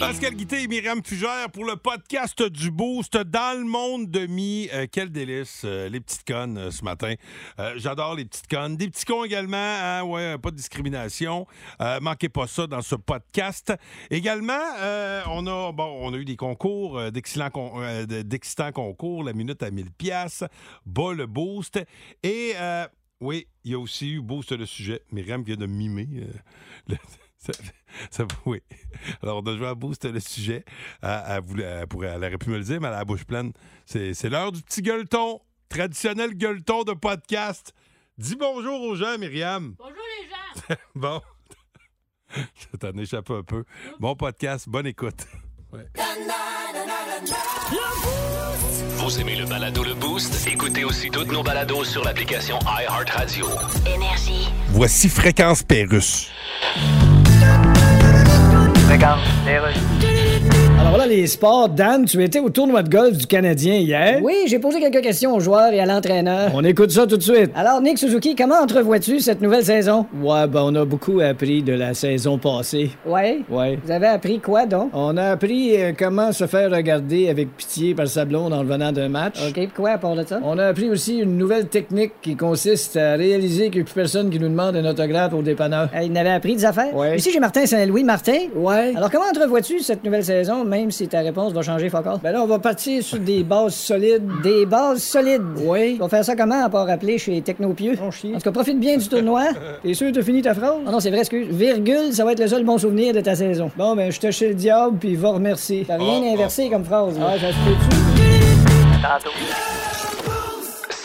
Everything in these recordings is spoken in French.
Pascal Guité et Myriam Fugère pour le podcast du Boost dans le monde de mi. Euh, quel délice, euh, les petites connes euh, ce matin. J'adore les petites connes. Des petits cons également, hein, ouais, pas de discrimination. Manquez pas ça dans ce podcast. Également, on, a, eu des concours, d'excellents d'excitants concours, la minute à 1000 pièces, bas le Boost. Et oui, il y a aussi eu Boost le sujet. Myriam vient de mimer. Ça- ça- oui. Alors, on a joué à Boost le sujet. Elle, elle voulait- elle pourrait- elle aurait pu me le dire, mais elle a la bouche pleine. C'est c'est l'heure du petit gueuleton. Traditionnel gueuleton de podcast. Dis bonjour aux gens, Myriam. Bonjour les gens! Bon. Ça t'en échappe un peu. Bon podcast, bonne écoute. Vous aimez le balado Le Boost? Écoutez aussi toutes nos balados sur l'application iHeartRadio. Énergie. Voici Fréquence Pérusse. Alors voilà les sports. Dan, tu étais au tournoi de golf du Canadien hier. Oui, j'ai posé quelques questions aux joueurs et à l'entraîneur. On écoute ça tout de suite. Alors, Nick Suzuki, comment entrevois-tu cette nouvelle saison? Ouais, ben on a beaucoup appris de la saison passée. Ouais? Ouais. Vous avez appris quoi, donc? On a appris euh, comment se faire regarder avec pitié par sa blonde en revenant d'un match. OK, puis quoi à part de ça? On a appris aussi une nouvelle technique qui consiste à réaliser qu'il n'y a plus personne qui nous demande un autographe au dépanneur. Euh, il n'avait appris des affaires? Ouais. Ici, j'ai Martin Saint-Louis. Martin? Ouais. Alors, comment entrevois-tu cette nouvelle saison, même si ta réponse va changer fort Ben là, on va partir sur des bases solides. Des bases solides. Oui. Tu vas faire ça comment, à part appeler chez Technopieux? Mon chien. En tout cas, profite bien du tournoi. T'es sûr que t'as fini ta phrase? Oh non, c'est vrai, excuse. Virgule, ça va être le seul bon souvenir de ta saison. Bon, ben, je te chez le diable, puis va remercier. T'as rien Oh, inversé comme phrase. Ah, ça se peut-tu?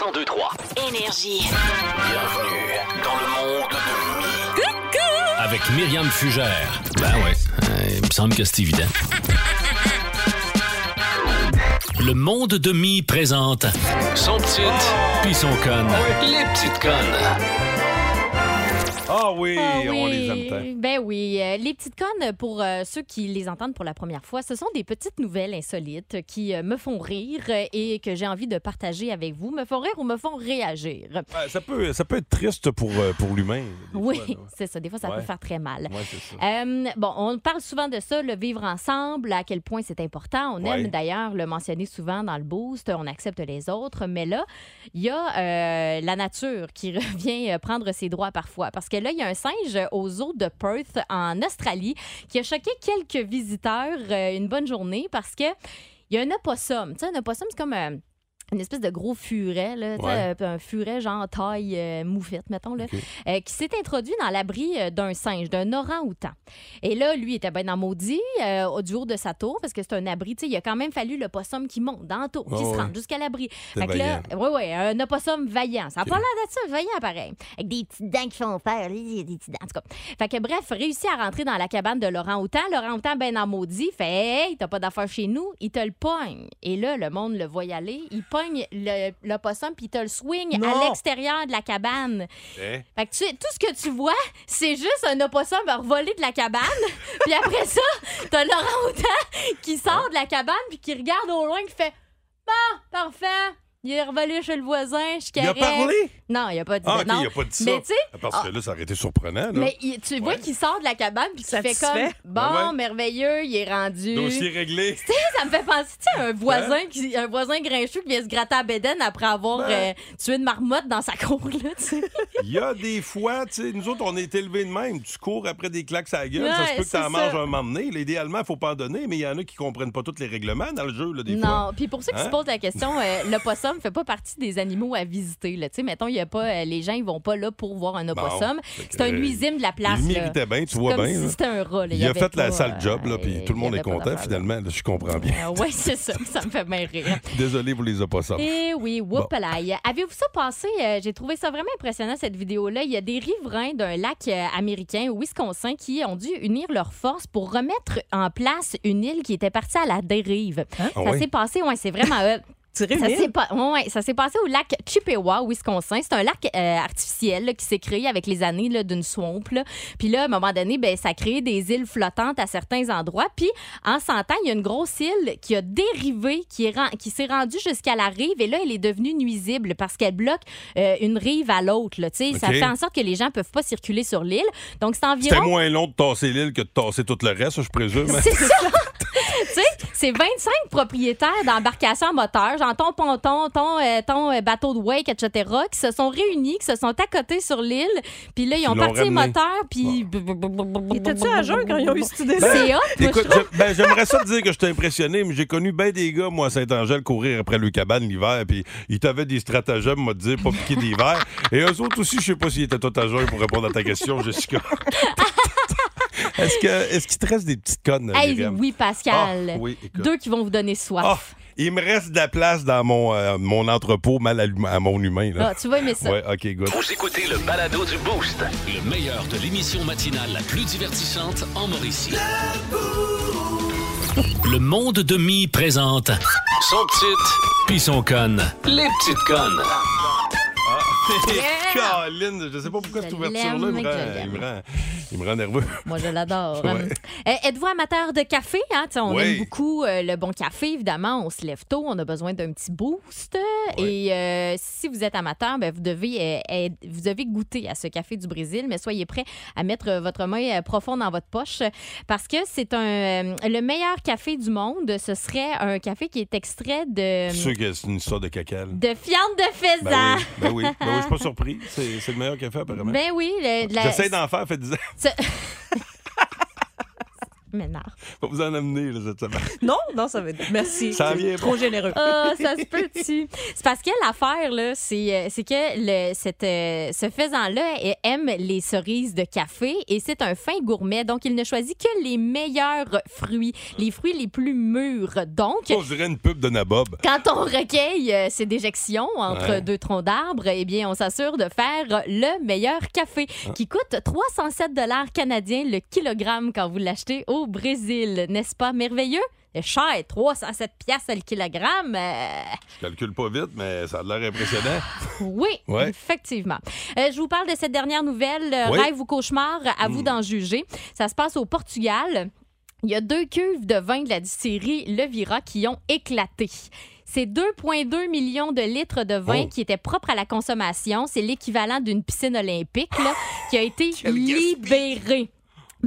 1023. Énergie. Bienvenue dans le monde de. Avec Myriam Fugère. Ben ouais, euh, il me semble que c'est évident. Le monde de Mi présente son petite puis son conne. Les petites connes. Ah oui, Ah on les aime tant. Ben oui. Euh, les petites connes, pour euh, ceux qui les entendent pour la première fois, ce sont des petites nouvelles insolites qui euh, me font rire et que j'ai envie de partager avec vous. Me font rire ou me font réagir. Ouais, ça, peut, ça peut être triste pour, euh, pour l'humain. Oui, c'est ça. Des fois, ça Ouais. peut faire très mal. Ouais, c'est ça. Bon, on parle souvent de ça, le vivre ensemble, à quel point c'est important. On Ouais. aime d'ailleurs le mentionner souvent dans le boost, on accepte les autres. Mais là, il y a la nature qui revient prendre ses droits parfois. Parce il y a un singe au zoo de Perth, en Australie, qui a choqué quelques visiteurs euh, une bonne journée parce que il y a un opossum. Tu sais, un opossum, c'est comme... euh, une espèce de gros furet, là, Ouais. euh, un furet genre taille euh, moufette, mettons, là, euh, qui s'est introduit dans l'abri euh, d'un singe, d'un orang-outan. Et là, lui, il était bien dans maudit euh, au- du haut de sa tour, parce que c'est un abri. Il a quand même fallu le possum qui monte dans la tour, qui se rende jusqu'à l'abri. C'est Fait que là, oui, oui, un opossum vaillant. Ça n'a OK. pas l'air d'être ça, vaillant pareil. Avec des petites dents qui font faire, des petites dents, en tout cas. Fait que bref, réussit à rentrer dans la cabane de Laurent-Outan. Laurent-Outan, ben dans maudit, fait Hey, t'as pas d'affaires chez nous, il te le pogne. Et là, le monde le voit y aller, il pogne le- l'opossum, puis te le swing Non. à l'extérieur de la cabane. Eh? Fait que tu, tout ce que tu vois, c'est juste un opossum voler de la cabane. puis après ça, t'as Laurent Houtan qui sort de la cabane puis qui regarde au loin qui fait Bon, parfait. Il est revolé chez le voisin, je suis Il a parlé? Non, il a pas dit Ah, non. il a pas dit ça. Mais tu sais, Parce que là, ça aurait été surprenant. Là. mais il- tu vois qu'il sort de la cabane puis qu'il fait comme? Bon, ouais. merveilleux, il est rendu. Dossier réglé. Tu sais, ça me fait penser, tu sais, un voisin, Hein? qui, un voisin grincheux qui vient se gratter à bédaine après avoir Ben. euh, tué une marmotte dans sa cour, là, tu sais. Il y a des fois, tu sais, nous autres, on est élevés de même. Tu cours après des claques à la gueule. ça se peut que c'est tu en manges un moment donné. Là, idéalement, il faut pas en donner, mais il y en a qui comprennent pas tous les règlements dans le jeu, là, des fois. Non, puis pour ceux qui Hein? se posent la question, euh, l'opossum fait pas partie des animaux à visiter. Là. Mettons, y a pas, euh, les gens ils vont pas là pour voir un opossum. C'est un euh, nuisible de la place. Il méritait bien, tu vois bien. si c'était un rat. là. Il, a fait la sale euh, job, là, puis il tout le monde est content, finalement. là, je comprends bien. oui, c'est ça. Ça me fait bien rire. Désolé pour les opossums. Eh oui, whoopalaï. Avez-vous ça passé? Euh, J'ai trouvé ça vraiment impressionnant, cette vidéo-là. Il y a des riverains d'un lac euh, américain au Wisconsin qui ont dû unir leurs forces pour remettre en place une île qui était partie à la dérive. Ah ça s'est passé, ouais, c'est vraiment... Tirer Ça s'est pas- ouais, ça s'est passé au lac Chippewa, Wisconsin. C'est un lac euh, artificiel là, qui s'est créé avec les années d'une swamp. là. Puis là, à un moment donné, ben, ça a créé des îles flottantes à certains endroits. Puis en 100 ans, il y a une grosse île qui a dérivé, qui est ren- qui s'est rendue jusqu'à la rive. Et là, elle est devenue nuisible parce qu'elle bloque euh, une rive à l'autre. sais, Ça fait en sorte que les gens peuvent pas circuler sur l'île. Donc, c'est C'était environ... moins long de tasser l'île que de tasser tout le reste, je présume. C'est ça. tu sais, c'est 25 propriétaires d'embarcations à moteur, genre ton ponton, ton, euh, ton euh, bateau de wake, etc., qui se sont réunis, qui se sont accotés sur l'île. Puis là, ils ont Ils l'ont parti les ramené. moteurs, puis... Étais-tu à jeun quand ils ont eu cette idée-là? C'est hot, moi, Écoute, je trouve. je- ben, j'aimerais ça te dire que je t'ai impressionné, mais j'ai connu bien des gars, moi, à Saint-Angèle, courir après le cabane l'hiver, puis ils t'avaient des stratagèmes, moi, de dire, pas piquer d'hiver. Et eux autres aussi, je sais pas s'ils étaient tout à jeun pour répondre à ta question, Jessica. est-ce que est-ce qu'il te reste des petites connes, Hey, oui, Pascal. Ah, oui. Deux qui vont vous donner soif. Ah, il me reste de la place dans mon, euh, mon entrepôt mal allumé- à mon humain. Là. Ah, tu vas aimer ça. Ouais, OK, good. Vous écoutez le balado du Boost. Le meilleur de l'émission matinale la plus divertissante en Mauricie. Le monde de Mi présente son petite puis son conne. Les petites connes. Caroline, je sais pas pourquoi cette ouverture-là il me, rend, il me rend- il me rend nerveux. Moi, je l'adore. Ouais. Euh, Êtes-vous amateur de café? Hein? On aime beaucoup euh, le bon café, évidemment. On se lève tôt, on a besoin d'un petit boost. Et euh, si vous êtes amateur, ben, vous, devez, euh, vous devez goûter à ce café du Brésil, mais soyez prêts à mettre votre main euh, profond dans votre poche parce que c'est un le meilleur café du monde. Ce serait un café qui est extrait de, suis sûr que c'est une histoire de cacal. de fiente de faisan. Ben oui, ben oui, ben oui, je suis pas surpris. C'est le meilleur café, apparemment. Ben oui, la- J'essaie d'en faire, fait 10 ans. Ce- M'énerve. Faut vous en amener, là, cette semaine. Non, non, ça va être. Merci. Ça vient trop bon. généreux. Ah, ça se peut-tu? C'est parce que l'affaire, là, c'est euh, c'est que le, cette, euh, ce faisan-là euh, aime les cerises de café et c'est un fin gourmet. Donc, il ne choisit que les meilleurs fruits, les fruits les plus mûrs. Donc, On dirait une pub de Nabob. quand on recueille euh, ces déjections entre Ouais. deux troncs d'arbres, eh bien, on s'assure de faire le meilleur café Ah. qui coûte 307 dollars canadiens le kilogramme quand vous l'achetez au Brésil. N'est-ce pas? Merveilleux? C'est cher, 307 piastres le kilogramme. euh, Je calcule pas vite, mais ça a l'air impressionnant. oui, Ouais. effectivement. Euh, je vous parle de cette dernière nouvelle, euh, Oui. Hmm. rêve ou cauchemar, à vous d'en juger. Ça se passe au Portugal. Il y a deux cuves de vin de la distillerie Levira qui ont éclaté. C'est 2,2 millions de litres de vin Oh. qui étaient propres à la consommation. C'est l'équivalent d'une piscine olympique là, qui a été libérée.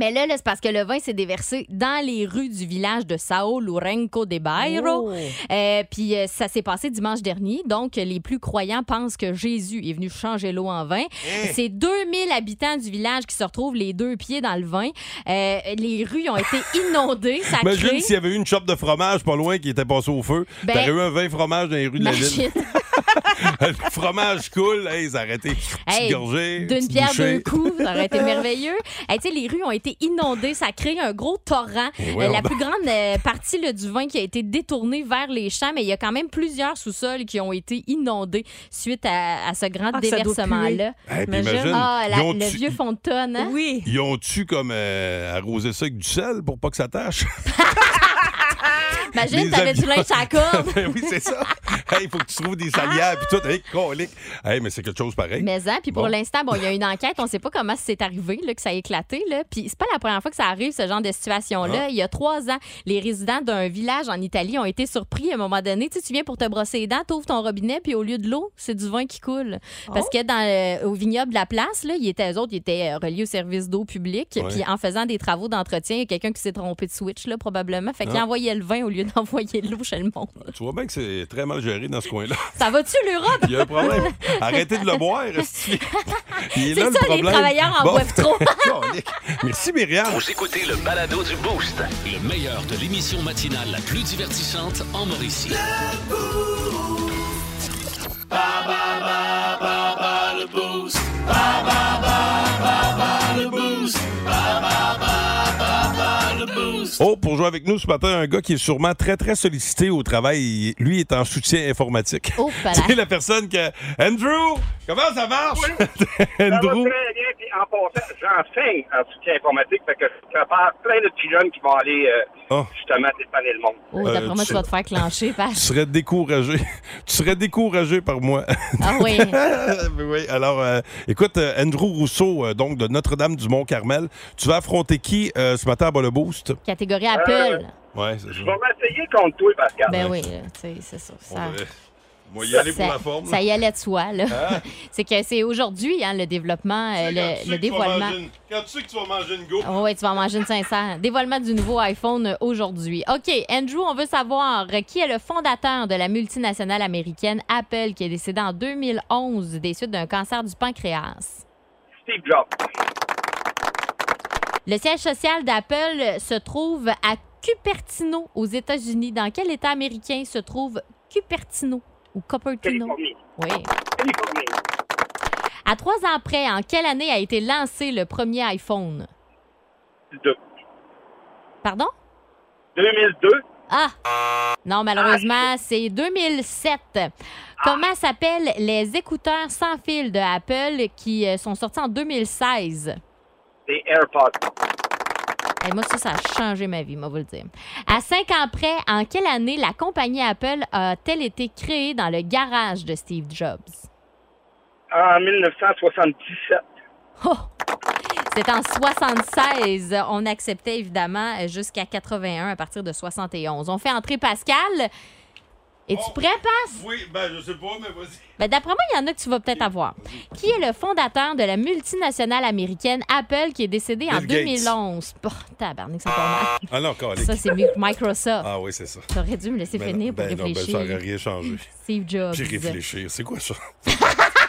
Mais là, là, c'est parce que le vin s'est déversé dans les rues du village de Sao Lourenço de Bairro. Oh. Euh, puis euh, ça s'est passé dimanche dernier. Donc, les plus croyants pensent que Jésus est venu changer l'eau en vin. C'est 2000 habitants du village qui se retrouvent les deux pieds dans le vin. Euh, les rues ont été inondées. Ça Imagine s'il y avait eu une chope de fromage pas loin qui était passée au feu. Ben- T'aurais eu un vin fromage dans les rues de la ville. Le fromage coule, hey, été petite Hey, D'une pierre bouchée. deux coups, ça aurait été merveilleux. Hey, tu sais, les rues ont été inondées, ça a créé un gros torrent. Euh, la plus grande euh, partie là, du vin qui a été détournée vers les champs, mais il y a quand même plusieurs sous-sols qui ont été inondés suite à, à ce grand Ah, déversement-là. Hey, Imagine. Ah, la- ils ont le tu- vieux fond de tonne, hein? Oui. Ils ont-tu comme euh, arrosé ça avec du sel pour pas que ça tâche? Imagine, t'avais du linge à la corde. Ben oui, c'est ça. Hey, il faut que tu trouves des salières puis tout. Hey, colique. Hey, mais c'est quelque chose pareil. Mais hein, puis pour Bon. l'instant, bon, il y a une enquête, on sait pas comment c'est arrivé, là, que ça a éclaté, là. Puis c'est pas la première fois que ça arrive, ce genre de situation-là. Ah. Il y a trois ans, les résidents d'un village en Italie ont été surpris à un moment donné. Tu sais, tu viens pour te brosser les dents, t'ouvres ton robinet, puis au lieu de l'eau, c'est du vin qui coule. Parce Oh. que dans le- au vignoble de la place, là, ils étaient, eux autres, ils étaient euh, reliés au service d'eau public. Ouais. Puis en faisant des travaux d'entretien, il y a quelqu'un qui s'est trompé de switch, là, probablement. Fait qu'il Ah. envoyait le vin au lieu d'envoyer l'eau chez le monde. Tu vois bien que c'est très mal géré dans ce coin-là. Ça va-tu, l'Europe? Il y a un problème. Arrêtez de le boire. C'est là, le ça, les travailleurs en Bon. boivent trop. Merci, Myriam. Vous écoutez le balado du Boost. Le meilleur de l'émission matinale la plus divertissante en Mauricie. Oh, pour jouer avec nous ce matin, un gars qui est sûrement très, très sollicité au travail. Il- Lui est en soutien informatique. Oh, C'est la personne que. Andrew! Comment ça marche? Andrew? puis en passant, j'enseigne en soutien informatique, fait que je prépare plein de petits jeunes qui vont aller euh, Oh. justement dépanner le monde. Oh, Euh, d'après moi, tu- tu vas te faire clencher. Tu serais découragé. tu serais découragé par moi. Ah oui. Oui, alors, euh, écoute, euh, Andrew Rousseau, euh, donc de Notre-Dame-du-Mont-Carmel, tu vas affronter qui euh, ce matin à le boost? Catégorie Apple. Ouais, c'est Je ça. vais m'essayer contre toi, Pascal. Ben oui, là, tu sais, c'est ça. Ça- va- Moi, y aller pour la forme. Ça y allait de soi, là. Hein? c'est que c'est aujourd'hui, hein, le développement, euh, le, dévoilement. une- Quand tu sais que tu vas manger une go. Oh, ouais, tu vas manger une 500. Dévoilement du nouveau iPhone euh, aujourd'hui. OK, Andrew, on veut savoir euh, qui est le fondateur de la multinationale américaine Apple qui est décédé en 2011 des suites d'un cancer du pancréas? Steve Jobs. Le siège social d'Apple se trouve à Cupertino, aux États-Unis. Dans quel État américain se trouve Cupertino? Ou Cupertino? Californie. Oui. Californie. À trois ans près, en quelle année a été lancé le premier iPhone? De- Pardon? 2002. Ah! Non, malheureusement, c'est 2007. Comment s'appellent les écouteurs sans fil de Apple qui euh, sont sortis en 2016? Des AirPods. Et moi, ça, ça a changé ma vie, moi, vous le dire. À cinq ans près, en quelle année la compagnie Apple a-t-elle été créée dans le garage de Steve Jobs? En 1977. Oh! C'est en 76. On acceptait évidemment jusqu'à 81 à partir de 71. On fait entrer Pascal. Es-tu Oh. prêt, Passe? Oui, ben, je sais pas, mais vas-y. Ben, D'après moi, il y en a que tu vas peut-être avoir. Qui est le fondateur de la multinationale américaine Apple qui est décédé en Bill Gates. 2011? Bon, tabarnak, ça part mal. Ah non, calique. Ça, c'est Mi- Microsoft. Ah oui, c'est ça. T'aurais dû me laisser Ben finir pour ben non, ben, réfléchir. ça aurait rien changé. Steve Jobs. Puis réfléchir, c'est quoi ça?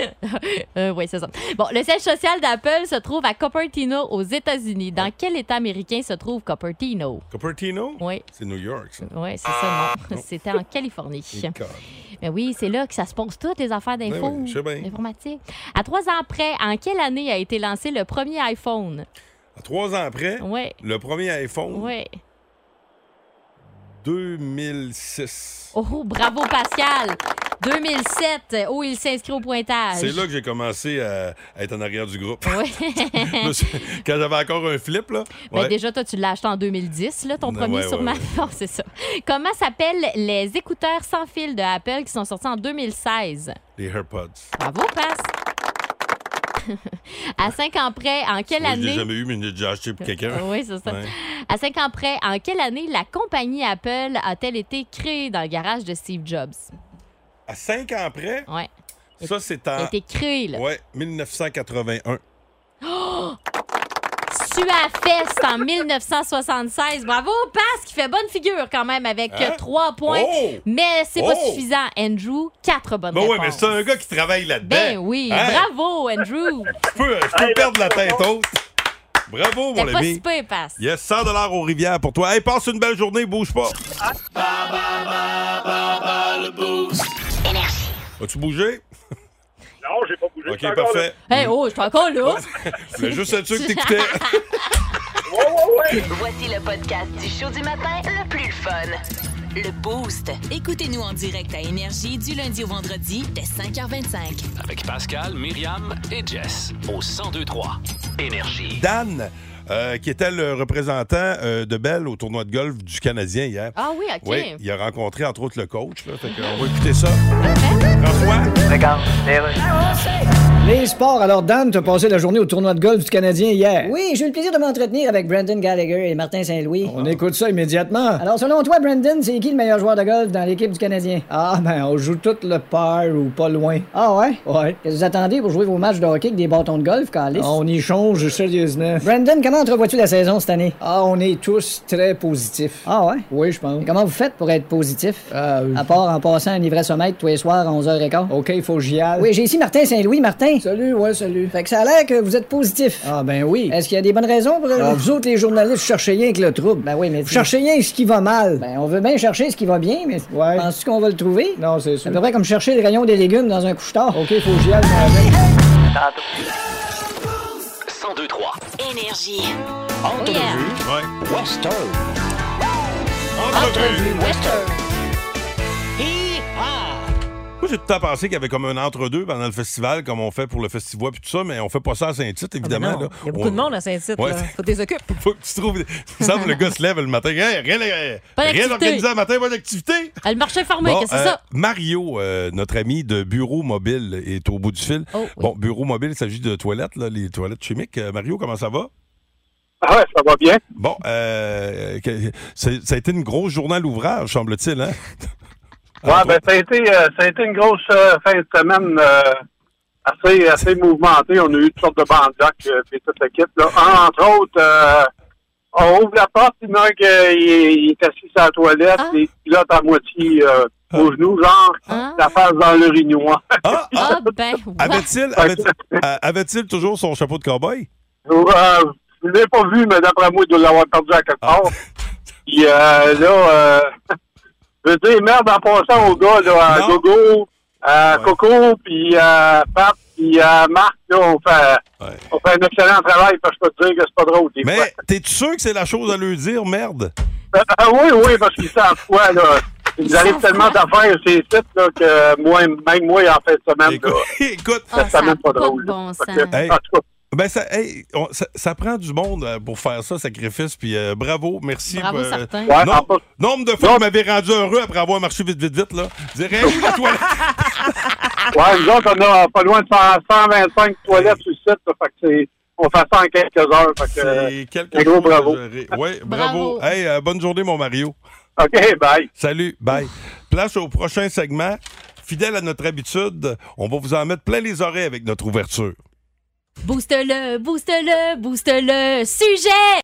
Euh, oui, c'est ça. Bon, le siège social d'Apple se trouve à Cupertino, aux États-Unis. Dans quel État américain se trouve Cupertino? Cupertino? Oui. C'est New York, ça. Oui, c'est ça, non. C'était en Californie. Mais oui, c'est là que ça se pose toutes les affaires d'info. Ben oui, je sais bien. informatique. À trois ans près, en quelle année a été lancé le premier iPhone? À trois ans après, Oui, le premier iPhone, oui. 2006. Oh, bravo Pascal! 2007, oh, il s'inscrit au pointage. C'est là que j'ai commencé à, à être en arrière du groupe. Oui. Quand j'avais encore un flip, là. Ben, déjà, toi, tu l'as acheté en 2010, là, ton premier ouais, sûrement. ouais. C'est ça. Comment s'appellent les écouteurs sans fil de Apple qui sont sortis en 2016? Les AirPods. Bravo, Pass! À cinq ans près, en quelle Moi, je année... jamais eu, mais déjà acheté pour quelqu'un. Oui, c'est ça. Ouais. À cinq ans près, en quelle année la compagnie Apple a-t-elle été créée dans le garage de Steve Jobs? À cinq ans après, Ouais. ça, c'est Elle a en. été créée, là. Ouais, 1981. Suafest en 1976. Bravo, Pass, qui fait bonne figure quand même avec Hein? euh, trois points. Oh! Mais c'est pas Oh! suffisant. Andrew, quatre bonnes Ben oui, réponses. mais c'est un gars qui travaille là-dedans. Ben oui, Hein? bravo, Andrew. Je peux, je peux perdre la tête haute. Bravo, T'es mon pas ami. si peu, Pass. Yes, 100 aux rivières pour toi. Hey, passe une belle journée, bouge pas. Énergie. As-tu bougé? Non, j'ai pas bougé. OK, parfait. Hey, oh, je suis encore là. Voulais juste être sûr que t'écoutais. Ouais, ouais, ouais. Voici le podcast du show du matin le plus fun. Le Boost. Écoutez-nous en direct à Énergie du lundi au vendredi dès 5h25. Avec Pascal, Myriam et Jess au 1023 Énergie. Dan, euh, qui était le représentant euh, de Belle au tournoi de golf du Canadien hier. Ah oui, OK. Oui, il a rencontré entre autres le coach. Là, fait on va écouter ça. François? Les sports. Alors, Dan, t'as passé la journée au tournoi de golf du Canadien hier. Oui, j'ai eu le plaisir de m'entretenir avec Brandon Gallagher et Martin Saint-Louis. On écoute ça immédiatement. Alors, selon toi, Brandon, c'est qui le meilleur joueur de golf dans l'équipe du Canadien? Ah, ben, on joue tout le par ou pas loin. Ah ouais? Ouais. Qu'est-ce que vous attendez pour jouer vos matchs de hockey avec des bâtons de golf, Calis? On y change sérieusement. Brandon, comment entrevois-tu la saison cette année? Ah, on est tous très positifs. Ah ouais? Oui, je pense. Et comment vous faites pour être positif? Ah, euh, À part en passant un ivresse-au-maître tous les soirs à 11h15. OK, il faut que j'y aille. Oui, j'ai ici Martin Saint-Louis. Martin. Salut, ouais, salut. Fait que ça a l'air que vous êtes positif. Ah, ben oui. Est-ce qu'il y a des bonnes raisons pour... Alors, vous autres, les journalistes, cherchez rien que le trouble. Ben oui, mais... Vous cherchez rien que ce qui va mal. Ben, on veut bien chercher ce qui va bien, mais... Ouais. Penses-tu qu'on va le trouver? Non, c'est C'est sûr. à peu près comme chercher le rayon des légumes dans un couche-tard. OK, faut que j'y aille. Moi, avec. 1023 Énergie. Oh, yeah. Ouais. Western. Entrevue. Western. Moi, j'ai tout le temps pensé qu'il y avait comme un entre-deux pendant le festival, comme on fait pour le festival puis tout ça, mais on fait pas ça à Saint-Tite, évidemment. Ah, ben là. Il y a beaucoup On- de monde à Saint-Tite. Ouais. Faut que tu les occupes. Faut que tu trouves. Que le gars se lève le matin. Hey, rien rien organisé le matin, pas d'activité. Ah, Le marché fermé, Bon, qu'est-ce que c'est euh, ça? Mario, euh, notre ami de Bureau Mobile, est au bout du fil. Oh, oui. Bon, Bureau Mobile, il s'agit de toilettes, là, les toilettes chimiques. Euh, Mario, comment ça va? Ah ouais, ça va bien. Bon, euh, ça a été une grosse journée à l'ouvrage, semble-t-il, hein? Ouais, ben, ça a été, euh, ça a été une grosse euh, fin de semaine euh, assez, assez mouvementée. On a eu toutes sortes de bandacs euh, puis toute l'équipe. Là. Entre autres, euh, on ouvre la porte, il y en a qui euh, il est, il est assis sur la toilette, Ah. et il pilote à moitié euh, au genou, genre, Ah. la face dans l'urinoir. Ah, ah, Ah, ben, ouais. avait-il avait euh, avait-il toujours son chapeau de cowboy? Euh, je ne l'ai pas vu, mais d'après moi, il doit l'avoir perdu à quelque Ah. part. Puis euh, là, euh, je veux dire, merde en passant au gars, là, à. Gogo, à Ouais. Coco, puis à Pat, puis à Marc, là, on fait, Ouais. on fait un excellent travail, parce que je peux te dire que c'est pas drôle. Des. Mais t'es-tu sûr que c'est la chose à lui dire, merde? Ah oui, oui, parce qu'ils savent quoi, là. Ils arrivent savent tellement d'affaires ces sites, là, que moi, même moi, en de semaine, Écoute, là, écoute, Ah, ça ça même pas pas drôle. de bon là. sens. Fait que, Hey. en tout cas, ben ça, hey, on- ça, ça prend du monde euh, pour faire ça, sacrifice, puis euh, bravo, merci. Bravo, euh, certain. ouais, non, en plus- nombre de fois que vous m'avez rendu heureux après avoir marché vite, vite, vite, là. Je dirais, où la toilette? Ouais, nous autres, on a pas loin de 100 125 toilettes sur le site, là, fait que c'est, on fait ça en quelques heures. Fait que, euh, C'est quelque un gros bravo. Ouais, bravo. Bravo. Hey, euh, bonne journée, mon Mario. OK, bye. Salut, bye. Place au prochain segment. Fidèle à notre habitude, on va vous en mettre plein les oreilles avec notre ouverture. Booste-le, booste-le, booste-le. Sujet!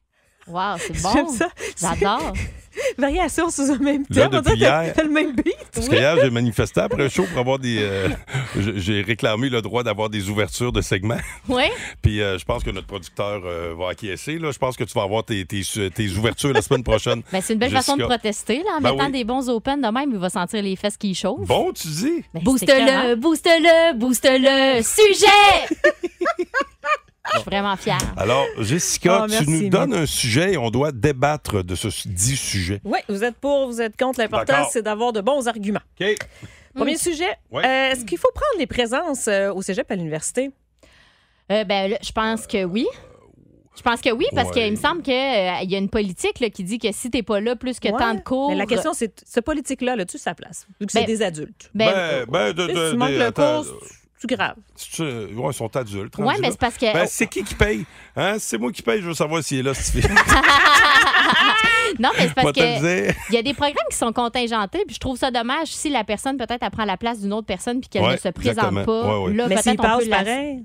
Wow, c'est bon. J'aime ça. J'adore. Variation sous un même Là, thème. On depuis hier. t'as le même beat. Parce qu'hier, j'ai manifesté après le show pour avoir des. euh, j'ai- réclamé le droit d'avoir des ouvertures de segments. Oui? Puis euh, je pense que notre producteur euh, va acquiescer. Là. Je pense que tu vas avoir tes, tes, tes ouvertures la semaine prochaine. Ben, c'est une belle façon de protester, là, en Ben mettant oui. des bons open de même, il va sentir les fesses qui chauffent. Bon, tu dis. Ben, booste-le, booste-le, booste-le. Sujet! Je suis vraiment fière. Alors, Jessica, Oh, merci, tu nous donnes un sujet et on doit débattre de ce dit sujet. Oui, vous êtes pour, vous êtes contre. L'important, c'est d'avoir de bons arguments. OK. Premier sujet, Ouais. euh, est-ce qu'il faut prendre les présences euh, au cégep à l'université? Euh, ben, là, je pense que oui. Je pense que oui, parce Ouais. qu'il me semble qu'il y a une politique là, qui dit que si t'es pas là plus que Ouais. tant de cours. Mais la question, c'est ce politique-là, là, tu sa place? Vu que c'est Ben, des adultes. Ben, Ben, ben, de, Tu sais, de- si tu manques le cours, c'est grave. c'est- ouais, ils sont adultes. ouais, rendus mais c'est parce que. Ben, c'est qui qui paye? Hein? C'est moi qui paye, je veux savoir s'il est là, cette fille. non, mais c'est parce que. Il y a des programmes qui sont contingentés, puis je trouve ça dommage si la personne, peut-être, elle prend la place d'une autre personne puis qu'elle Ouais, ne se présente exactement. pas. Ouais, ouais. Là, Mais s'il peut-être on passe peut la... pareil?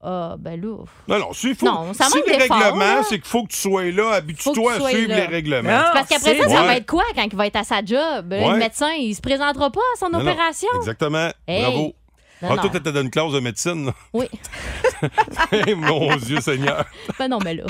Ah, ben là. Non, non, s'il faut. Non, ça si manque le d'effort, règlement, là. c'est qu'il faut que tu sois là, habitue-toi tu à suivre là. les règlements. Non. Parce qu'après ça, ça Ouais. va être quoi quand il va être à sa job? Ouais. Le médecin, il se présentera pas à son Non, non, opération? Exactement. Hey. Bravo. Non, Ah, non. toi, t'étais dans une classe de médecine. là. Oui. Mon Dieu Seigneur. Ben non, mais là,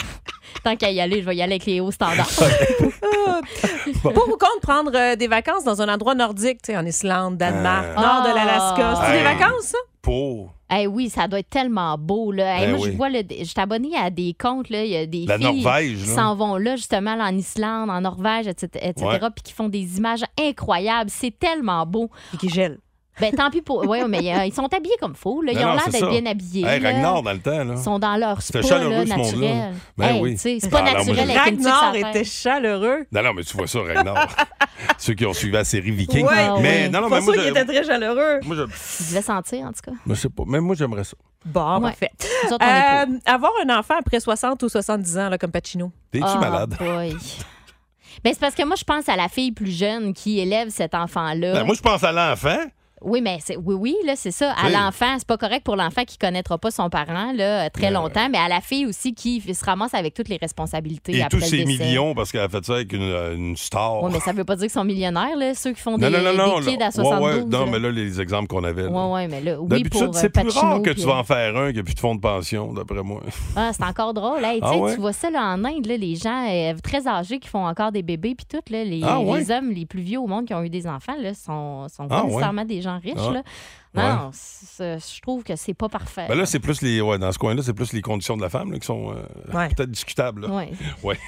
tant qu'à y aller, je vais y aller avec les hauts standards. Pour ou contre prendre euh, des vacances dans un endroit nordique, tu sais, en Islande, Danemark, Euh. nord de l'Alaska. C'est Hey. des vacances, ça? Pour Eh oui, ça doit être tellement beau. Là. Hey, Ben moi, oui. je vois, le- je suis abonnée à des comptes. Là. Il y a des la filles Norvège. qui s'en vont là, justement, là, en Islande, en Norvège, etc., etc., Ouais. puis qui font des images incroyables. C'est tellement beau. Puis qui gèle. Ben, tant pis pour. Oui, mais euh, ils sont habillés comme faux. Là. Ils Non, ont non, l'air d'être ça. bien habillés. Hey. Ragnar, dans le temps, là. Ils sont dans leur spa C'était chaleureux, là, ce monde-là. naturel. Ben Hey, oui. C'est pas Ah, alors, moi, naturel avec tuque sur Ragnar était chaleureux. Non, non, mais tu vois ça, Ragnar. Ceux qui ont suivi la série Viking. Ouais. Ah mais oui. non, non, Pour mais moi, ça qu'il je- était très chaleureux. moi, je, devais sentir, en tout cas. je sais pas. Mais moi, j'aimerais ça. Bon, Ouais. parfait. Nous autres, on est pour. Euh, avoir un enfant après 60 ou 70 ans, là, comme Pacino. T'es-tu Ah, malade? boy. Ben, c'est parce que moi, je pense à la fille plus jeune qui élève cet enfant-là. Ben, moi, je pense à l'enfant. Oui, mais c'est oui, oui, là, c'est ça. À Oui. l'enfant, c'est pas correct pour l'enfant qui connaîtra pas son parent là, euh, très Ouais, longtemps, mais à la fille aussi qui se ramasse avec toutes les responsabilités Et après tous décès. millions parce qu'elle a fait ça avec une, euh, une star. Oui, mais ça veut pas dire qu'ils sont millionnaires, là, ceux qui font non, des, non, non, des kids à 72. Ouais, ouais. Non, mais là, les exemples qu'on avait. là. Ouais, ouais, mais là, oui, pour c'est euh, plus rare que puis, tu vas en faire un qui a plus de fonds de pension, d'après moi. Ah, c'est encore drôle. Hey, tu Ah ouais? Tu vois ça là, en Inde, là, les gens euh, très âgés qui font encore des bébés, puis tout, là, les, Ah les hommes les plus vieux au monde qui ont eu des enfants, là, sont, sont Ah pas nécessairement des gens riches. Ah. Là. Ouais. Non, je trouve que c'est pas parfait. Ben là, c'est plus les. Ouais, dans ce coin-là, c'est plus les conditions de la femme là, qui sont euh, Ouais. peut-être discutables. Ouais.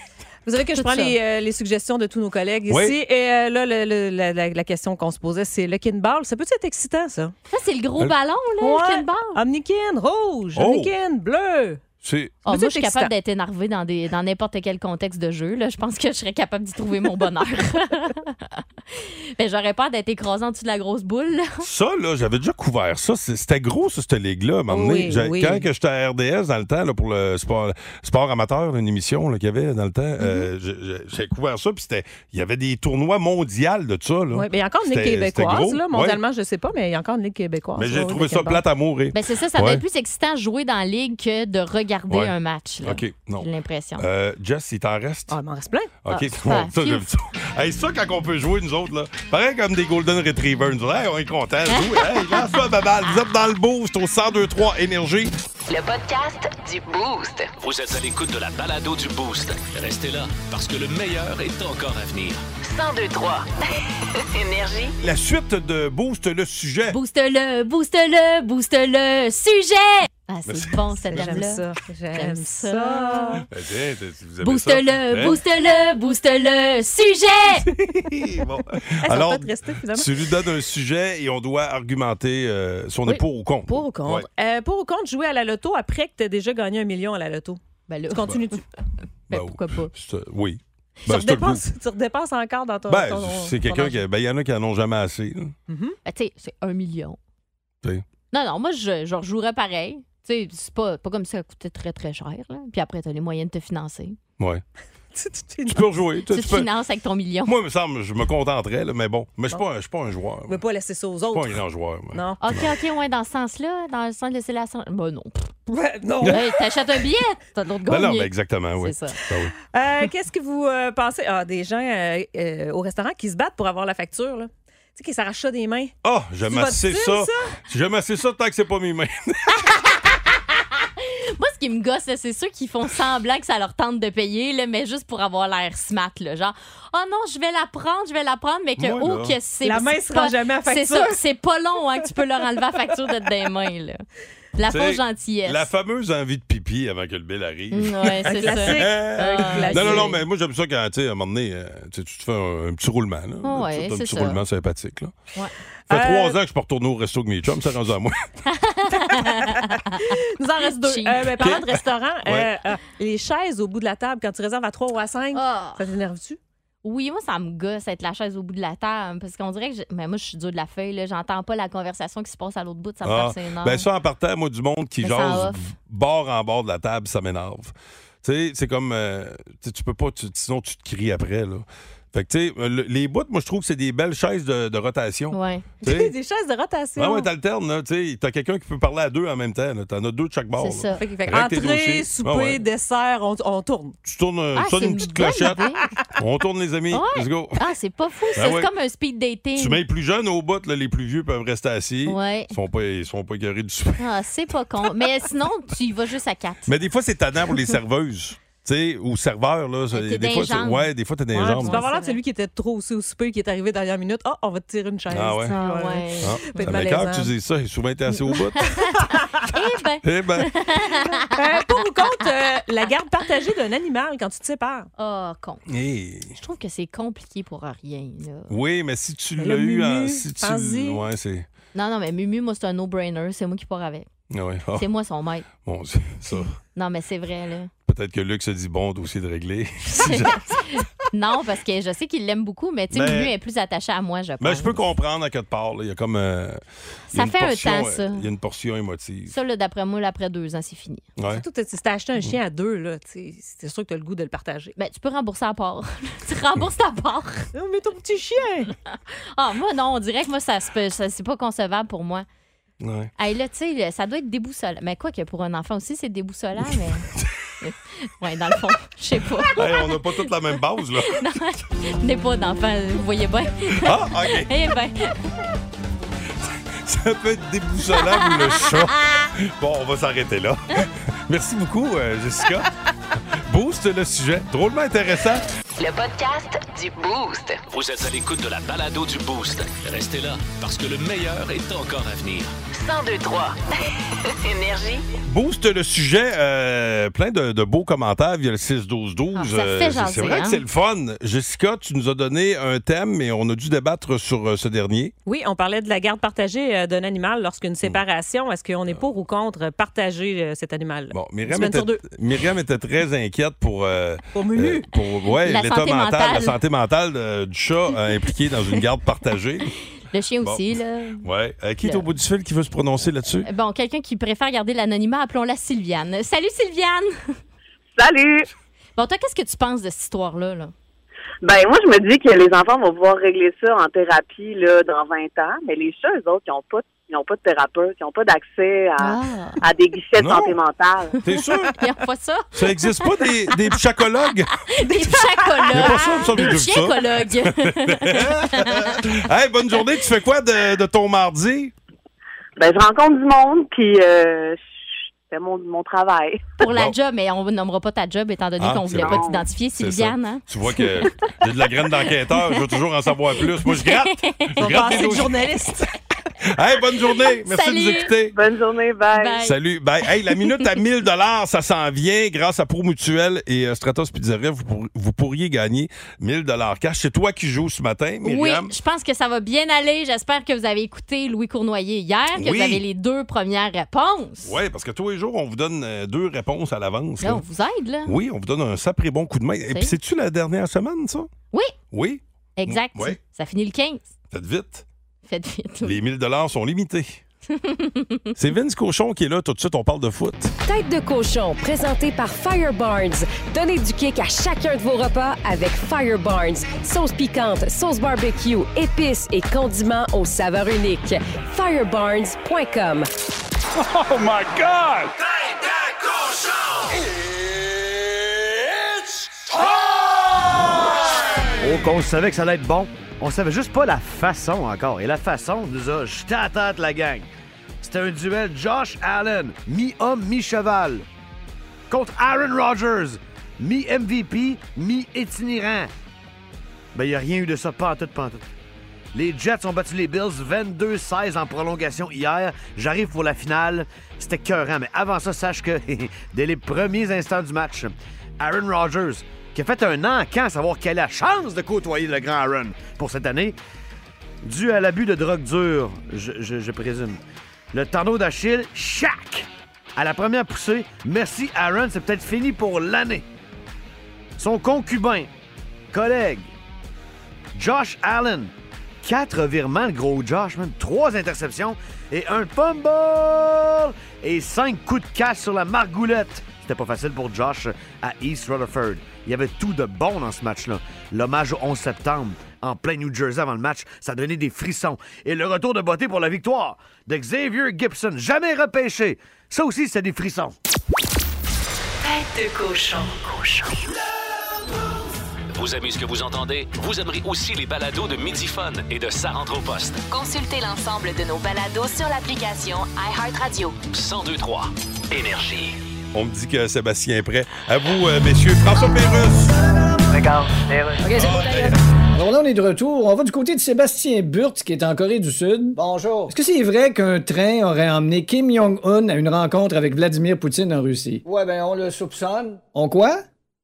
Vous savez que je prends les, euh, les suggestions de tous nos collègues Oui. ici. Et euh, là, le- le- la, la- la question qu'on se posait, c'est le kinball. Ça peut être excitant, ça? Ça, c'est le gros ballon, là, Ouais. le kinball. Omnikin rouge, Oh. Omnikin bleu. C'est. Moi, c'est je suis capable d'être énervée dans des dans n'importe quel contexte de jeu. Là. Je pense que je serais capable d'y trouver mon bonheur. Mais j'aurais peur d'être écrasée en dessous de la grosse boule. là. Ça, là, j'avais déjà couvert ça. C'était gros, ça, cette ligue-là. à un moment donné. Oui, J'ai- oui. Quand que j'étais à RDS, dans le temps, là, pour le sport, sport amateur, une émission là, qu'il y avait dans le temps, euh, Mm-hmm. j'ai- j'ai- couvert ça. Puis c'était- il y avait des tournois mondiaux de ça. Là. Oui, mais il y a encore une ligue québécoise. gros. Là, Ouais. mondialement, je ne sais pas, mais il y a encore une ligue québécoise. Mais j'ai là, trouvé de ça plate à mourir. Ben, c'est ça, ça doit Ouais. être plus excitant jouer dans la ligue que de regarder Ouais. un match. là. OK, non. J'ai l'impression. Euh, Jess, il t'en reste? Ah, il m'en reste plein. Ah, OK, super. bon, ça, j'aime ça. Hey, ça, quand on peut jouer, nous autres, là, pareil comme des Golden Retrievers. Nous autres, hey, on est contents. Jouez, hey, lance ça, babal. Vous êtes dans le boost au 1023 Énergie. Le podcast du Boost. Vous êtes à l'écoute de la balado du Boost. Restez là, parce que le meilleur est encore à venir. 1023. Énergie. La suite de Boost, le sujet. Booste-le, booste-le, booste-le, sujet! Ah, c'est bon, cette J'aime dame-là. ça. J'aime ça. Booste-le, booste-le, booste-le, sujet! Bon. Alors, rester, finalement. tu lui donnes un sujet et on doit argumenter euh, si on Oui. est pour ou contre. Pour ou contre? Euh, pour ou contre jouer à la loto après que tu as déjà gagné un million à la loto? Ben là, Tu continues-tu? Ben, ben, pourquoi pas? oui. tu, Ben, redépenses, tu redépenses encore dans ton. Ben, ton- c'est quelqu'un argent. qui. Ben, il y en a qui en ont jamais assez. là. Ben, tu sais, c'est un million. Non, non, moi, je, je rejouerais pareil. Tu sais, c'est pas, pas comme si ça coûtait très, très cher. Là. Puis après, t'as les moyens de te financer. Ouais. Tu- tu Tu peux rejouer. Tu, Tu tu te peux- finances avec ton million. Moi, il me semble, je me contenterais, là, mais bon. Mais je suis pas, un- je suis pas un joueur. Tu veux pas laisser ça aux Je suis pas autres. un grand joueur. Non. OK, OK, ouais, dans ce sens-là, dans le sens de laisser la. Ben non. Ouais, non. T'achètes un billet, t'as d'autres Ben non, ben exactement, oui. C'est ça. Ben oui. Euh, Qu'est-ce que vous euh, pensez? Ah, des gens euh, euh, au restaurant qui se battent pour avoir la facture, là. Tu sais, qui s'arrachent ça des mains. Ah, j'aime C'est votre assez ça. ça? J'aime assez ça tant que c'est pas mes mains. Qui me gosse, c'est ceux qui font semblant que ça leur tente de payer, là, mais juste pour avoir l'air smart. Là, genre, oh non, je vais la prendre, je vais la prendre, mais que, Moi, oh, que c'est. La main c'est se rend pas- jamais à C'est facture. ça, c'est pas long hein, que tu peux leur enlever la facture de tes mains. Là. La fausse gentillesse. La fameuse envie de pipi avant que le bill arrive. Mm, Ouais, c'est ça. classique. Ah. Non, non, non, mais moi, j'aime ça quand, tu sais, à un moment donné, euh, tu te fais un, un petit roulement. Là. Oh, ouais, Tu fais un petit ça. roulement sympathique. Là. Ouais. Ça fait Euh, trois ans que je peux retourner au resto avec mes chums, c'est rendu à moi. Nous en reste deux. Euh, ben, parlant de restaurant, Ouais. euh, euh, les chaises au bout de la table, quand tu réserves à 3 ou à 5, Ah. ça t'énerve-tu? Oui, moi, ça me gosse être la chaise au bout de la table. Parce qu'on dirait que. je- Mais moi, je suis dur de la feuille. là. J'entends pas la conversation qui se passe à l'autre bout. Ça me Ah, énorme. ben ça, en partant, moi, du monde qui jase bord en bord de la table, ça m'énerve. Tu sais, c'est comme... euh, tu peux pas... tu- sinon, tu te cries après, là. Fait que, tu sais, le- les bouts, moi, je trouve que c'est des belles chaises de, de rotation. Ouais. Sais, des chaises de rotation. Ah ouais, t'alternes, là. Tu sais, t'as quelqu'un qui peut parler à deux en même temps. là. T'en as deux de chaque bord. C'est ça. Fait que- fait que Règle tes entrée, souper, Ah ouais. dessert, on, on tourne. Tu tournes, Ah, sonnes une une petite clochette. On tourne, les amis. Ouais. Let's go. Ah, c'est pas fou, ça. Ben c'est ouais. comme un speed dating. Tu mets les plus jeunes au bout, là, les plus vieux peuvent rester assis. Ouais. Ils sont pas, ils sont pas égarés du souper. Ah, c'est pas con. Mais sinon, tu y vas juste à quatre. Mais des fois, c'est tannant pour les serveuses. Tu sais, ou serveurs, là. des dans fois, c'est- ouais, des fois, t'es dans les Ouais, jambes. tu peux avoir l'air de celui qui était trop aussi au souper, qui est arrivé dernière minute. Ah, on va te tirer une chaise. Ah ouais? Ah, ouais. Ah, peut être ça m'écoeure que malaisant. tu dis ça. J'ai souvent été assis au bout. Eh ben. eh ben, Euh, pour ou contre euh, la garde partagée d'un animal quand tu te sépares? Oh, con. hey. Je trouve que c'est compliqué pour rien. Là. Oui, mais si tu Mais l'as le eu en. Mumu, Si tu... pense-y. Ouais, c'est. Non, non, mais Mumu, moi, c'est un no-brainer. C'est moi qui pars avec. Ah ouais. C'est moi son maître. bon, ça. Non, mais c'est vrai, là. Peut-être que Luc se dit bon, dossier de régler. Si je- non, parce que je sais qu'il l'aime beaucoup, mais tu sais, Mais- Mumu est plus attaché à moi, je pense. Mais je peux comprendre à quelque part. là. Il y a comme. euh, a Ça fait un temps, ça. Il y a une portion émotive. Ça, là, d'après moi, là, après deux ans, c'est fini. Ouais. Surtout, si t'as acheté un chien à deux, là, tu sais, c'est sûr que t'as le goût de le partager. Ben, tu peux rembourser à part. tu rembourses ta part. Mais ton petit chien! Ah, moi, non, on dirait que moi, ça, se peut- ça c'est pas concevable pour moi. Ouais. Hey, là, tu sais, ça doit être déboussolant. Mais quoi que pour un enfant aussi, c'est déboussolant, mais. ouais, dans le fond, je sais pas. Hey, on n'a pas toutes la même base, là. Non, je n'ai pas d'enfant, vous voyez bien. Ah, OK. Eh ben, Ça peut être déboussolant ou le chat. Bon, on va s'arrêter là. Merci beaucoup, euh, Jessica. Boost le sujet. Drôlement intéressant. Le podcast du Boost. Vous êtes à l'écoute de la balado du Boost. Restez là, parce que le meilleur est encore à venir. 1023. Énergie. Boost le sujet, euh, plein de, de beaux commentaires via le 6-12-12. Ah, ça Euh, fait c'est- vrai hein? que c'est le fun. Jessica, tu nous as donné un thème, mais on a dû débattre sur euh, ce dernier. Oui, on parlait de la garde partagée euh, d'un animal lorsqu'une séparation. Est-ce qu'on est pour ou contre partager euh, cet animal? Bon, Myriam était. Myriam très inquiète pour, euh, Pour Mumu. euh, pour ouais, La l'état santé mental, mentale. la santé mentale euh, du chat euh, impliqué dans une garde partagée. Le chien Bon. aussi, là. Ouais. Euh, qui est au bout du fil qui veut se prononcer là-dessus? Bon, quelqu'un qui préfère garder l'anonymat, appelons-la Sylviane. Salut Sylviane! Salut! Bon, toi, qu'est-ce que tu penses de cette histoire-là? Là? Ben, moi, je me dis que les enfants vont pouvoir régler ça en thérapie là, dans 20 ans, mais les chats, eux autres, ils n'ont pas, ils ont pas de thérapeute, ils n'ont pas d'accès à, Ah! à des guichets de santé mentale. T'es sûr? Il n'y a pas ça? Ça existe pas des, des psychologues? Des Il y a pas ça, il me semble psychologues! Des psychologues! hey, bonne journée. Tu fais quoi de, de ton mardi? Ben, je rencontre du monde, puis euh, je fais mon, mon travail. Pour la Bon. job, mais on ne nommera pas ta job étant donné Ah, qu'on ne voulait bon. pas t'identifier, Sylviane. hein? Tu vois que j'ai de la graine d'enquêteur. Je veux toujours en savoir plus. Moi, je gratte. Je les journaliste. Hey, bonne journée. Merci Salut. de nous écouter. Bonne journée, bye. Bye. Salut. Bye. Hey, la minute à 1000 ça s'en vient grâce à Pro Mutuel et euh, Stratos Pizzeria. Vous, pour- vous pourriez gagner 1000 cash. C'est toi qui joues ce matin, Oui, Myriam. je pense que ça va bien aller. J'espère que vous avez écouté Louis Cournoyer hier, que Oui. vous avez les deux premières réponses. Oui, parce que tous les jours, on vous donne euh, deux réponses à l'avance. Là, là. on vous aide, là. Oui, on vous donne un sacré bon coup de main. Et puis, c'est-tu la dernière semaine, ça? Oui, Oui. exact. Oui. Ça finit le 15. Faites vite. Faites vite. Les 1000 sont limités. c'est Vince Cochon qui est là. Tout de suite, on parle de foot. Tête de cochon, présenté par Fire Barnes. Donnez du kick à chacun de vos repas avec Fire Barnes. Sauce piquante, sauce barbecue, épices et condiments aux saveurs uniques. Firebarnes.com. Oh my God! Oh, qu'on savait que ça allait être bon. On savait juste pas la façon encore. Et la façon nous a jeté à tête la gang. C'était un duel Josh Allen, mi-homme, mi-cheval, contre Aaron Rodgers, mi-MVP, mi-itinérant. Ben, il a rien eu de ça, pas en tout, pas en tout. Les Jets ont battu les Bills 22-16 en prolongation hier. J'arrive pour la finale. C'était cœurant, mais avant ça, sache que dès les premiers instants du match, Aaron Rodgers, qui a fait un encan à savoir quelle a la chance de côtoyer le grand Aaron pour cette année, dû à l'abus de drogue dure, je, présume. Le tendon d'Achille, chac! À la première poussée, merci Aaron, c'est peut-être fini pour l'année. Son concubin, collègue, Josh Allen. Quatre virements, le gros Josh, même. Trois interceptions et un fumble! Et cinq coups de casse sur la margoulette. C'était pas facile pour Josh à East Rutherford. Il y avait tout de bon dans ce match-là. L'hommage au 11 septembre, en plein New Jersey avant le match, ça donnait des frissons. Et le retour de beauté pour la victoire de Xavier Gibson, jamais repêché. Ça aussi, c'est des frissons. Tête de cochon. Vous aimez ce que vous entendez? Vous aimerez aussi les balados de Midi Fun et de Sa rentre au poste. Consultez l'ensemble de nos balados sur l'application iHeartRadio. 1023 Énergie. On me dit que Sébastien est prêt. À vous, euh, messieurs. François Pérusse. Regarde, OK, c'est bon, Alors là, on est de retour. On va du côté de Sébastien Burt, qui est en Corée du Sud. Bonjour. Est-ce que c'est vrai qu'un train aurait emmené Kim Jong-un à une rencontre avec Vladimir Poutine en Russie? Ouais, ben, on le soupçonne. On quoi?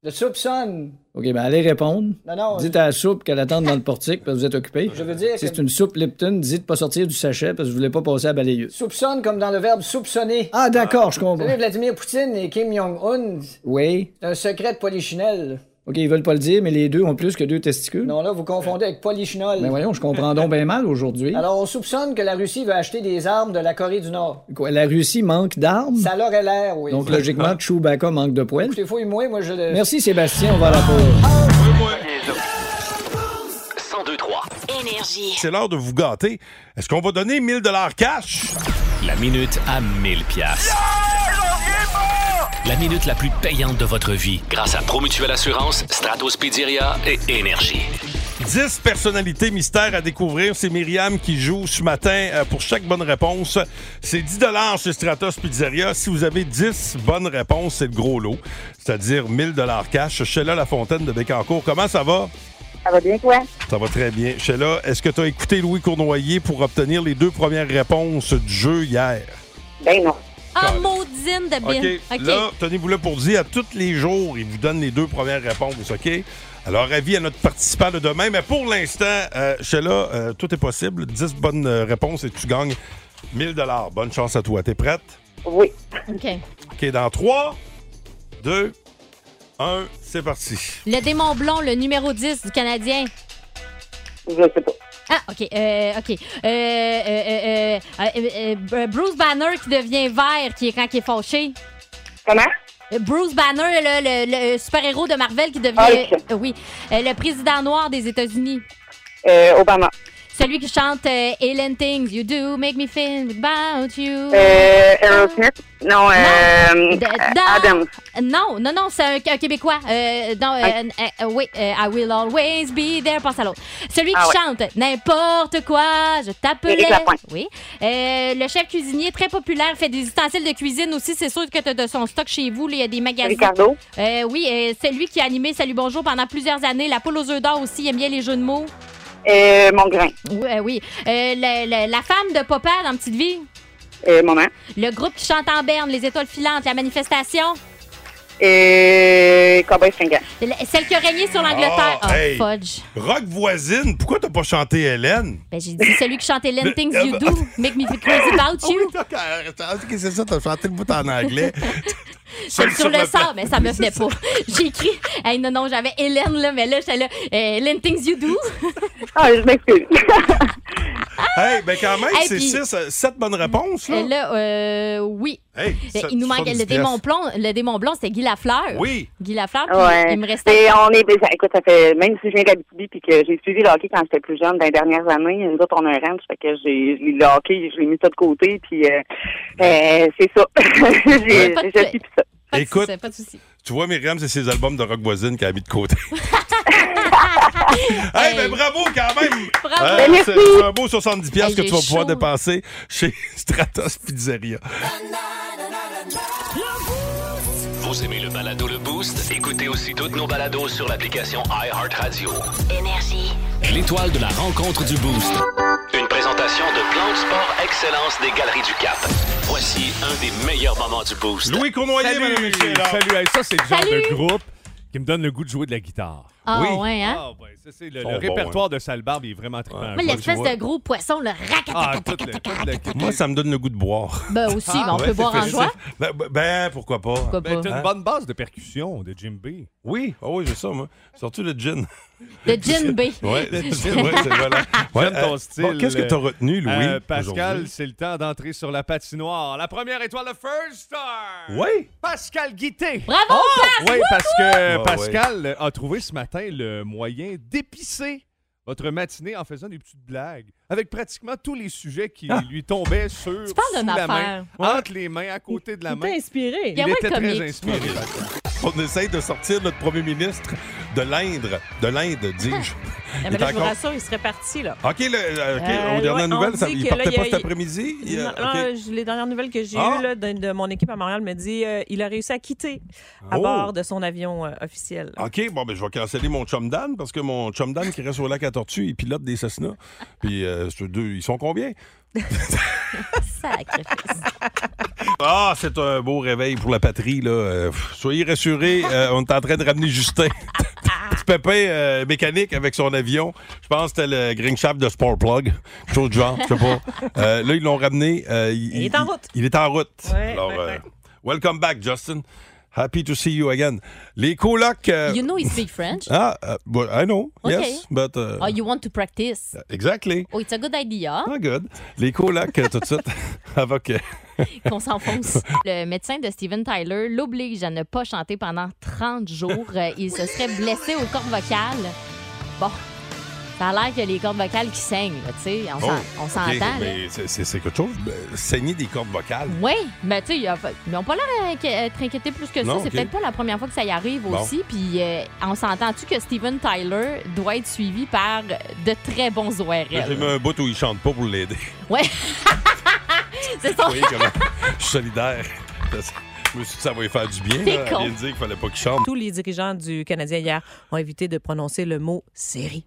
Le soupçonne. OK, ben allez répondre. Non, non. Dites à la soupe qu'elle attende dans le portique parce que vous êtes occupé. Je veux dire. Si c'est une soupe Lipton, dites de pas sortir du sachet parce que vous voulez pas passer à balayeuse. Soupçonne comme dans le verbe soupçonner. Ah, d'accord, je comprends. Vous savez, Vladimir Poutine et Kim Jong-un. Oui. C'est un secret de polichinelle. OK, ils veulent pas le dire, mais les deux ont plus que deux testicules. Non, là, vous confondez avec polichinelle. Ben voyons, je comprends donc bien mal aujourd'hui. Alors, on soupçonne que la Russie veut acheter des armes de la Corée du Nord. Quoi, la Russie manque d'armes? Ça l'aurait l'air, oui. Donc, logiquement, Chewbacca manque de poils. Écoutez, fouille-moi, moi, je le... Merci, Sébastien, on va à la pause. 1023 Énergie. C'est l'heure de vous gâter. Est-ce qu'on va donner 1000 cash? La minute à 1000 piastres. La minute la plus payante de votre vie grâce à Promutuelle Assurance, Stratos Pizzeria et Énergie. 10 personnalités mystères à découvrir. C'est Myriam qui joue ce matin euh, pour chaque bonne réponse. C'est 10 chez Stratos Pizzeria. Si vous avez 10 bonnes réponses, c'est le gros lot, c'est-à-dire 1000 cash. Sheila Lafontaine de Bécancourt, comment ça va? Ça va bien, quoi? Ça va très bien. Sheila, est-ce que tu as écouté Louis Cournoyer pour obtenir les deux premières réponses du jeu hier? Ben non. Ah, maudine de OK. Là, tenez-vous là pour dire, à tous les jours, il vous donne les deux premières réponses, OK? Alors, avis à notre participant de demain. Mais pour l'instant, euh, Sheila, euh, tout est possible. 10 bonnes euh, réponses et tu gagnes 1000 Bonne chance à toi. T'es prête? Oui. OK. OK, dans 3, 2, 1, c'est parti. Le démon blond, le numéro 10 du Canadien. Je sais pas. Ah, OK. Euh, OK. Euh, euh, euh, euh, Bruce Banner qui devient vert qui est quand il est fâché. Comment? Bruce Banner, le, le- le super-héros de Marvel qui devient. Oui. Le président noir des États-Unis. Euh, Obama. Celui qui chante euh, Things You Do Make Me Think About You. Euh, Aerosmith? Non, euh, D- euh, dans- Adams. Non, non, non, c'est un, un Québécois. Euh, dans, euh, euh, euh, oui, euh, I will always be there. Pense à l'autre. Celui qui Ah ouais. chante n'importe quoi, je t'appelais. Oui. Euh, le chef cuisinier, très populaire, fait des ustensiles de cuisine aussi. C'est sûr que tu as de son stock chez vous. Il y a des magasins. Ricardo. Euh, oui, euh, c'est lui qui a animé Salut Bonjour pendant plusieurs années. La poule aux œufs d'or aussi, il aime bien les jeux de mots. Euh, Mongrain. Oui, euh, oui. Euh, la, la- la femme de Papa dans Petite Vie? Euh, Moment. Le groupe qui chante en berne, les étoiles filantes, la manifestation? Euh, Cowboy Fringant. Le- Celle qui a régné sur l'Angleterre. Ah, oh, hey. fudge. Rock voisine, pourquoi t'as pas chanté Hélène? Ben, j'ai dit celui qui chantait Le- Things You Do, Make Me Feel Crazy About Oh, You. oui, d'accord. Ok, c'est ça, t'as chanté le bout en anglais. Sur, sur le sort, mais ça me venait pas. J'ai écrit, hey, non, non, j'avais Hélène, là, mais là, j'étais là, euh, Len Things You Do. Ah, je m'excuse. Hey, ben quand même, Hey, c'est puis- 7 bonnes réponses, là. Euh, Là, euh, oui. Hey, ça- il nous manque 70 le démon blond. Le démon blond, c'était Guy Lafleur. Oui. Guy Lafleur, puis Ouais. il me restait. Et on est, écoute, ça fait, même si je viens d'Abitibi puis que j'ai suivi le hockey quand j'étais plus jeune, dans les dernières années, nous autres, on a un ranch, fait que j'ai, le hockey, je l'ai mis ça de côté, puis euh, euh, c'est ça. j'ai, je suis. Pas Écoute, pas de souci. tu vois, Myriam, c'est ses albums de rock voisine qu'elle a mis de côté. hey, ben bravo quand même! Bravo. Hein, Ben, c'est un beau 70$ piastres Hey, que tu vas pouvoir dépenser chez Stratos Pizzeria. Vous aimez le balado Le Boost? Écoutez aussi toutes nos balados sur l'application iHeartRadio. Énergie. L'étoile de la rencontre du Boost. Une présentation de Plan de Sport Excellence des Galeries du Cap. Voici un des meilleurs moments du Boost. Louis Cournoyer, messieurs. alors. Salut, Hey, ça c'est le genre Salut. de groupe qui me donne le goût de jouer de la guitare. Ah, Oui. ouais, hein? Ah ouais, ça c'est le, bons, répertoire de Salbarbe, il est vraiment. Mais Je l'espèce de gros poisson, le Ah, racat. tout le, tout le- Moi, ça me donne le goût de boire. Ben aussi, ben, on Ouais, peut boire en joie. Ben, ben, ben, pourquoi pas? Pourquoi Ben, pas? t'as Hein? une bonne base de percussion de Jim B. Oui, oh oui, j'ai ça, moi. Surtout le gin. De Gin B. Ouais, le gin, ouais, c'est voilà. J'aime ton euh, style. bon, Qu'est-ce que tu as retenu, Louis? Euh, Pascal, c'est le temps d'entrer sur la patinoire. La première étoile, le First Star. Oui. Pascal Guité. Bravo, Pas! Oui, parce que Ah, Pascal a trouvé ce matin le moyen d'épicer votre matinée en faisant des petites blagues avec pratiquement tous les sujets qui Ah. lui tombaient sur Tu parles sous la affaire. main, entre les mains, à côté de la Il main. inspiré. Il y a Il était le très inspiré. Pascal. On essaye de sortir notre premier ministre de l'Indre. De l'Inde, dis-je. Ah, Il mais là, je vous rassure, il serait parti, là. OK, le, euh, Euh, aux dernières ouais, nouvelles, ça, il partait là, pas a- cet après-midi? Non, non, je- les dernières nouvelles que j'ai Ah. eues là, de, de mon équipe à Montréal me dit euh, il a réussi à quitter à Oh. bord de son avion euh, officiel. OK, bon, ben, je vais canceller mon chum Dan parce que mon chum Dan qui reste au lac à Tortue, il pilote des Cessna. Puis, deux, ils sont combien? Sacrifice. Ah, c'est un beau réveil pour la patrie, là. Euh, soyez rassurés, euh, on est en train de ramener Justin. Petit pépin euh, mécanique avec son avion. Je pense que c'était le Green de Sport Plug. Quelque chose du genre, je sais pas. Euh, là, ils l'ont ramené. euh, Il est en route. Il, est en route. Ouais, Alors, ouais, euh, ouais. welcome back, Justin. Happy to see you again. Les colocs. euh, You know he speak French? Ah, uh, well, I know. Okay. Yes, but. uh, Oh, you want to practice? Exactly. Oh, it's a good idea. Ah, good. Les colocs, euh, tout de suite, avec. qu'on s'enfonce. Le médecin de Steven Tyler l'oblige à ne pas chanter pendant 30 jours. Euh, Il se serait blessé aux cordes vocales. Bon. Ça a l'air qu'il y a les cordes vocales qui saignent, là, tu sais. On s'en- Oh, s'entend. là. Mais c'est- quelque chose. ben, saigner des cordes vocales. Oui, mais tu sais, ils n'ont pas l'air inqui- être inquiétés plus que ça. C'est ok. peut-être pas la première fois que ça y arrive Bon. aussi. Puis euh, on s'entend-tu que Steven Tyler doit être suivi par de très bons Là, J'ai ORL? mis un bout où il chante pas pour l'aider. Ouais. C'est ça. Vous voyez comment je suis solidaire. Je me suis dit que ça va lui faire du bien. Là. con. Elle vient de dire qu'il fallait pas qu'il chante. Tous les dirigeants du Canadien hier ont évité de prononcer le mot série.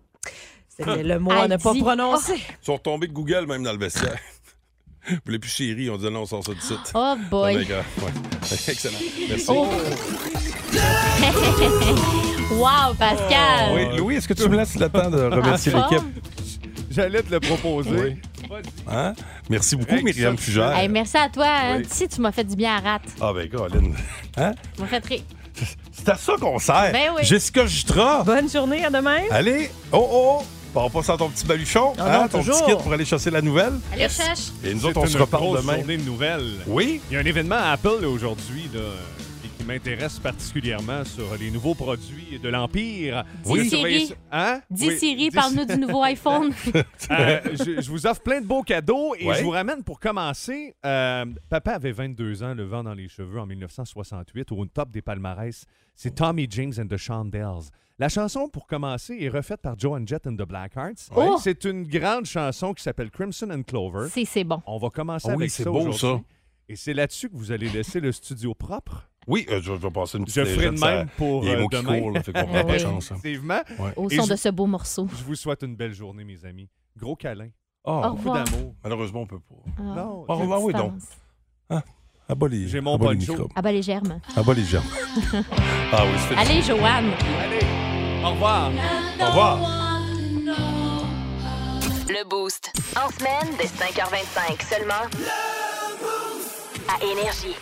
C'était le mot à ne pas prononcer. Ils sont retombés de Google même dans le vestiaire. Vous voulez plus chérie, on dit non, on sort ça du site. Oh boy. Ouais. Excellent. Merci. Oh. wow, Pascal! Oui, Louis, est-ce que tu me laisses le temps de remercier l'équipe? J'allais te le proposer. Hein? Merci beaucoup, Myriam Fugère. Hey, merci à toi. hein. Oui. Si tu m'as fait du bien à rate. Ah ben, Colin. Hein? Tu m'as fait rire. C'est à ça qu'on sert. Ben oui. Jessica Jutra. Bonne journée, à demain. Allez, oh, oh, oh. On passe à ton petit baluchon, Ah non, hein, ton toujours. petit kit pour aller chasser la nouvelle. Allez, cherche. Et nous autres, on se reparle demain. journée de nouvelles. Oui. Il y a un événement à Apple aujourd'hui là, qui, m'intéresse particulièrement sur les nouveaux produits de l'Empire. Dis Oui. Siri. Hein? Dis Oui. Siri, Dis- parle-nous du nouveau iPhone. Euh, je, je vous offre plein de beaux cadeaux et Ouais. je vous ramène pour commencer. euh, papa avait 22 ans, le vent dans les cheveux en 1968, au top des palmarès. C'est Tommy James and the Shondells. La chanson, pour commencer, est refaite par Joan Jett and the Blackhearts. Oh! C'est une grande chanson qui s'appelle Crimson and Clover. C'est c'est bon. On va commencer Ah oui, avec c'est ça beau, ça. Et c'est là-dessus que vous allez laisser le studio propre? Oui, euh, je, je vais passer une petite Je ferai de même pour Il y a euh, demain. courent, là, fait qu'on oui. chance. hein. Effectivement. Ouais. Au Et son je- de ce beau morceau. Je vous souhaite une belle journée, mes amis. Gros câlin. Ah, Au Beaucoup revoir. d'amour. malheureusement, on peut pas. Ah, Non, Ah, quelle ah oui, donc. Ah, abat les, J'ai mon abat les microbes. Ah ben les germes. Abat les germes. ah oui, c'est fait. Allez, Joanne. Allez, au revoir. Au revoir. Le Boost. En semaine, dès 5h25 seulement. À Énergie.